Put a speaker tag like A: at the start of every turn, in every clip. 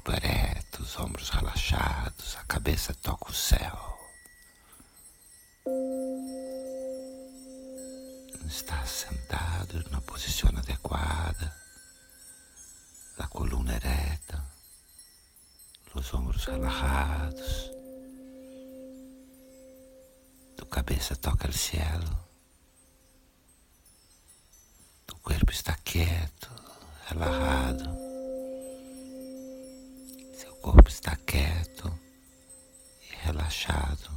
A: corpo ereto, os ombros relaxados, a cabeça toca o céu. Está sentado na posição adequada, a coluna ereta, os ombros relaxados. cabeça toca o cielo, o corpo está quieto, relajado, seu corpo está quieto e relaxado.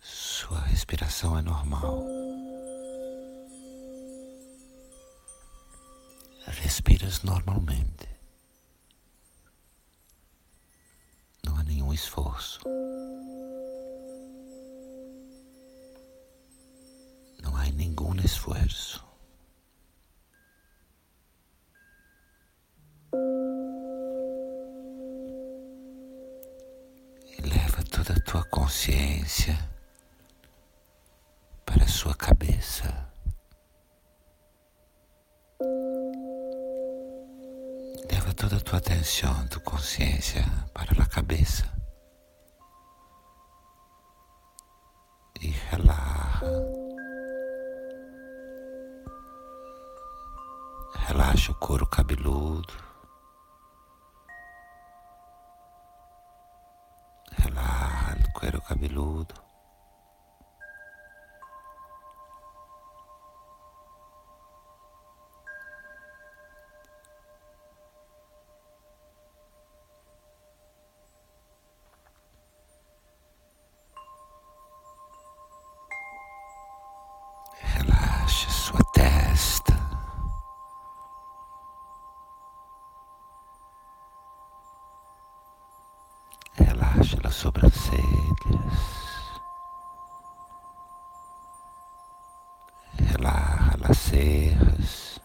A: Sua respiração é normal. Respiras normalmente. nenhum esforço. Não há nenhum esforço. Consciência para sua cabeça. Leva toda a tua atenção, tua consciência para a cabeça. Relaxa o couro cabeludo. Couro cabeludo. As cejas.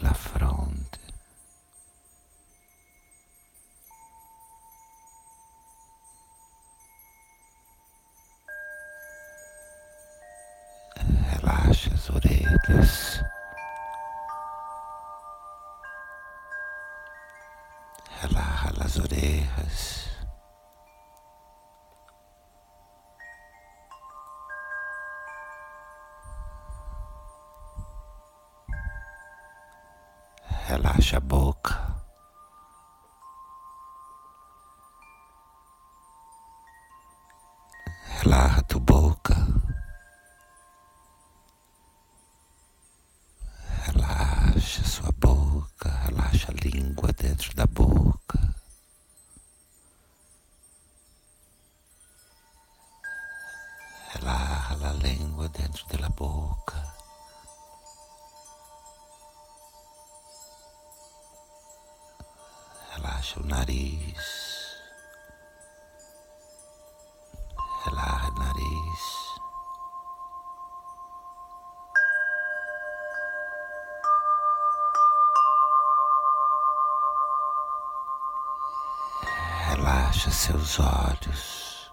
A: La fronte. Relaxa as orelhas. Relaxa a boca. Relaxa o nariz. Relaxa o nariz. Relaxa seus olhos.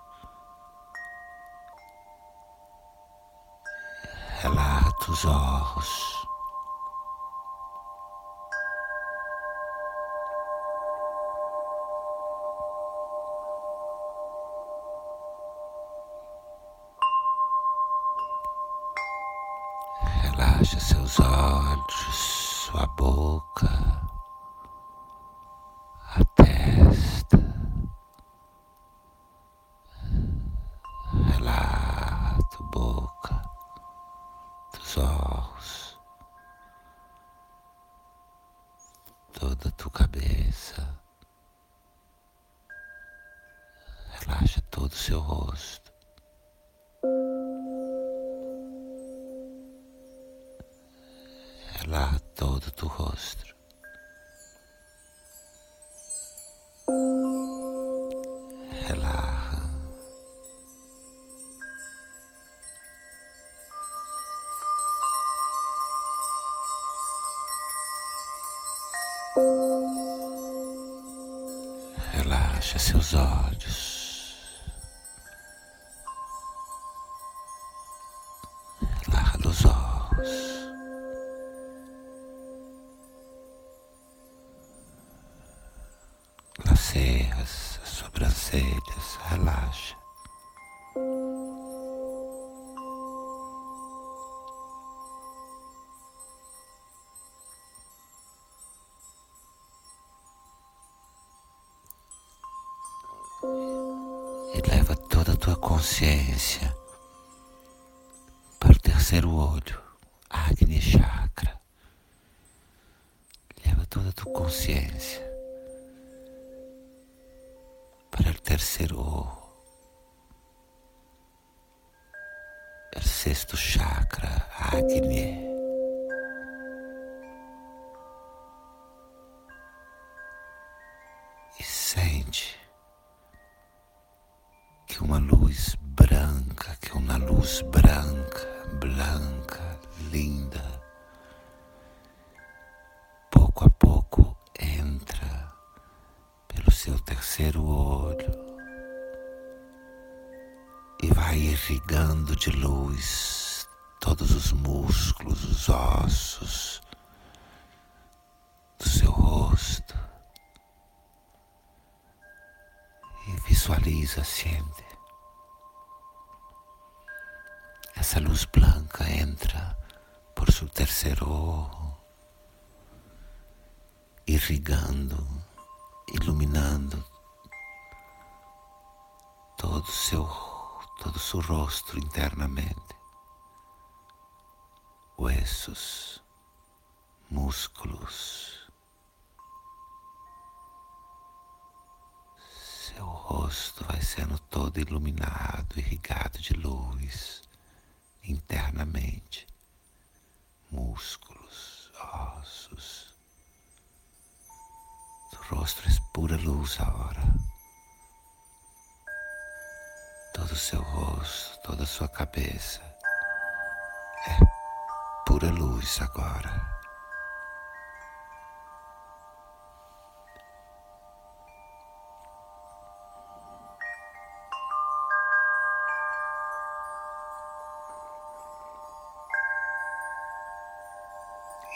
A: Relaxa os olhos. Seu rosto. Relaxa todo o teu rosto. Relaxa Relaxa seus olhos. Sobrancelhas, relaxa. e leva toda a tua consciência para o terceiro olho, Agni Chakra. Leva toda a tua consciência terceiro o sexto chakra, Agni. Seu terceiro olho e vai irrigando de luz todos os músculos, os ossos do seu rosto. E visualiza, sente essa luz branca entra por seu terceiro olho, irrigando, iluminando todo o seu, todo o seu rosto internamente, ossos, músculos, seu rosto vai sendo todo iluminado, irrigado de luz internamente, músculos, ossos. O rosto é pura luz agora. Seu rosto, toda a sua cabeça é pura luz agora.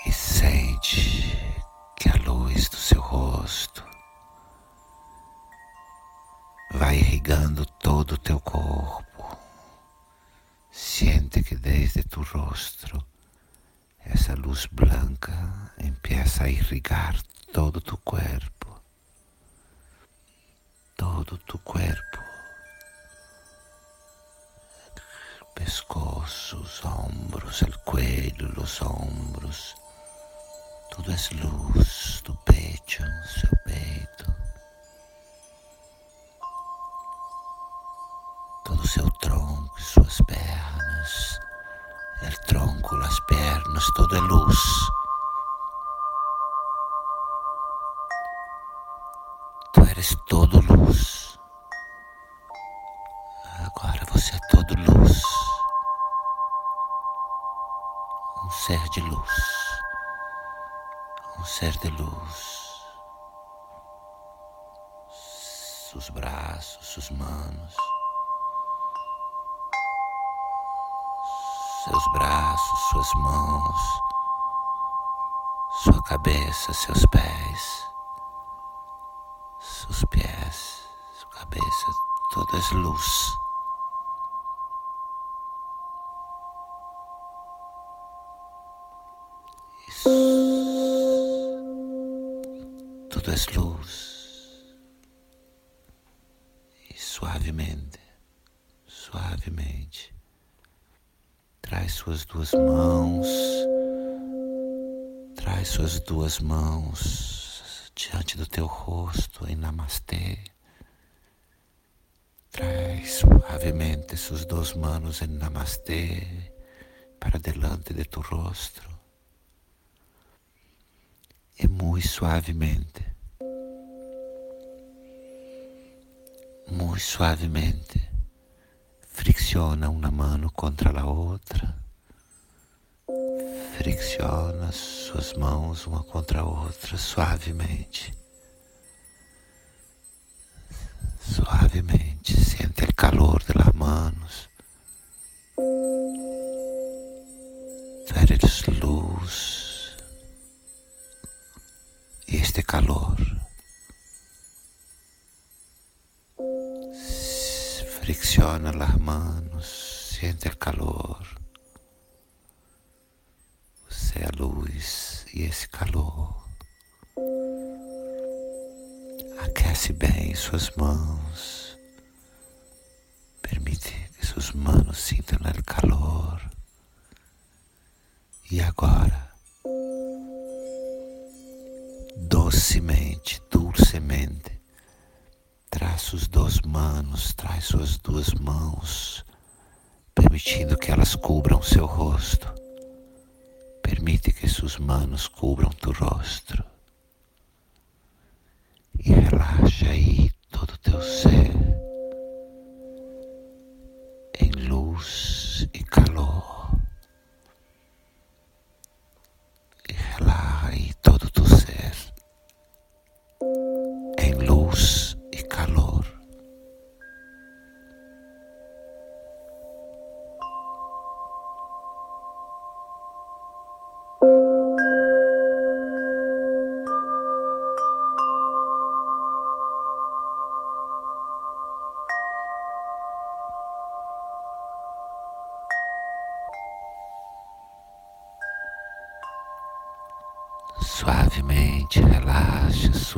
A: e sente irrigar todo tu corpo, todo tu corpo, pescoço, os ombros, o cuello, os ombros tudo é luz do peito, seu peito. Todo seu tronco, suas pernas. O tronco, as pernas, tudo é luz. Eres todo luz. Agora você é todo luz. Um ser de luz um ser de luz. Seus braços, suas mãos, seus braços, suas mãos, sua cabeça, seus pés, seus pés, sua cabeça, todas luz. tudo é luz. E suavemente, suavemente, traz suas duas mãos, traz suas duas mãos diante do teu rosto em Namastê. Traz suavemente suas duas mãos em Namastê para delante de tu rosto. E muito suavemente muy suavemente. Fricciona una mano contra la outra. Fricciona suas mãos uma contra a outra suavemente. Suavemente siente el calor de las manos. Tú eres luz y este calor fricciona las manos, siente el calor. É a luz e esse calor aquece bem suas mãos, permite que suas manos sintam o calor. E agora, docemente, dulcemente, traz suas duas manos, traz suas duas mãos, permitindo que elas cubram seu rosto. Permite que suas manos cubram tu rosto e relaxa aí todo teu ser em luz e calor. E relaxa aí todo teu ser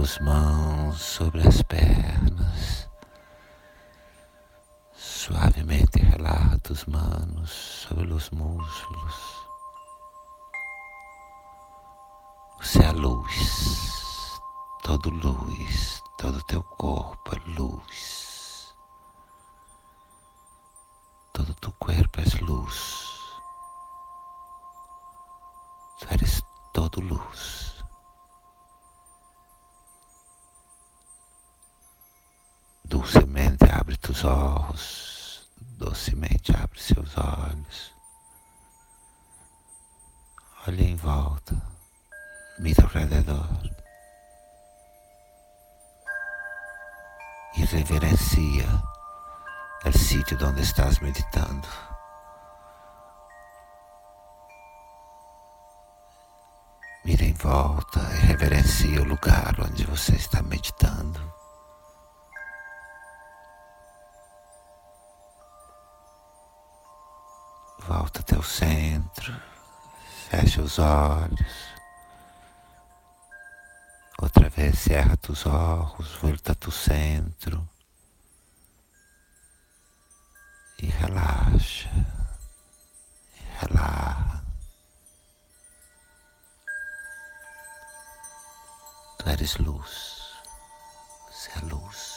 A: suas mãos sobre as pernas. Suavemente relaxa tus manos sobre os muslos. Você é a luz, todo luz, todo teu corpo é luz. Todo tu corpo é luz. Dulcemente abre tus olhos, docemente abre seus olhos. Olha em volta, mira ao redor e reverencia o sítio onde estás meditando. Mira em volta e reverencia o lugar onde você está meditando. Volta até o centro, fecha os olhos. Outra vez cerra tus olhos, volta ao centro e relaxa, e relaxa. Tu eres luz, você é luz.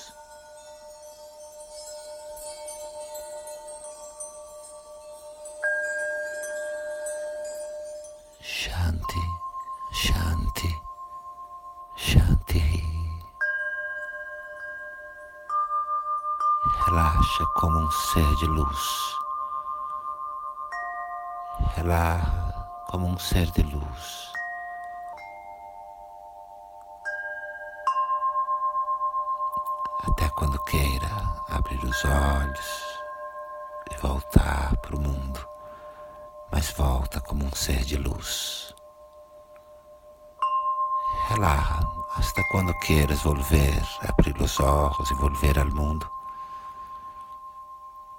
A: Ser de luz. Relaxa como um ser de luz. Até quando queira abrir os olhos e voltar para o mundo mas volta como um ser de luz. Relaja hasta quando quieras volver, abrir os olhos e volver ao mundo.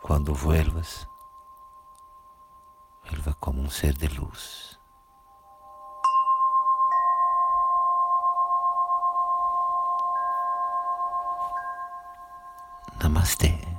A: Quando vuelvas, vuelva como um ser de luz. Namastê.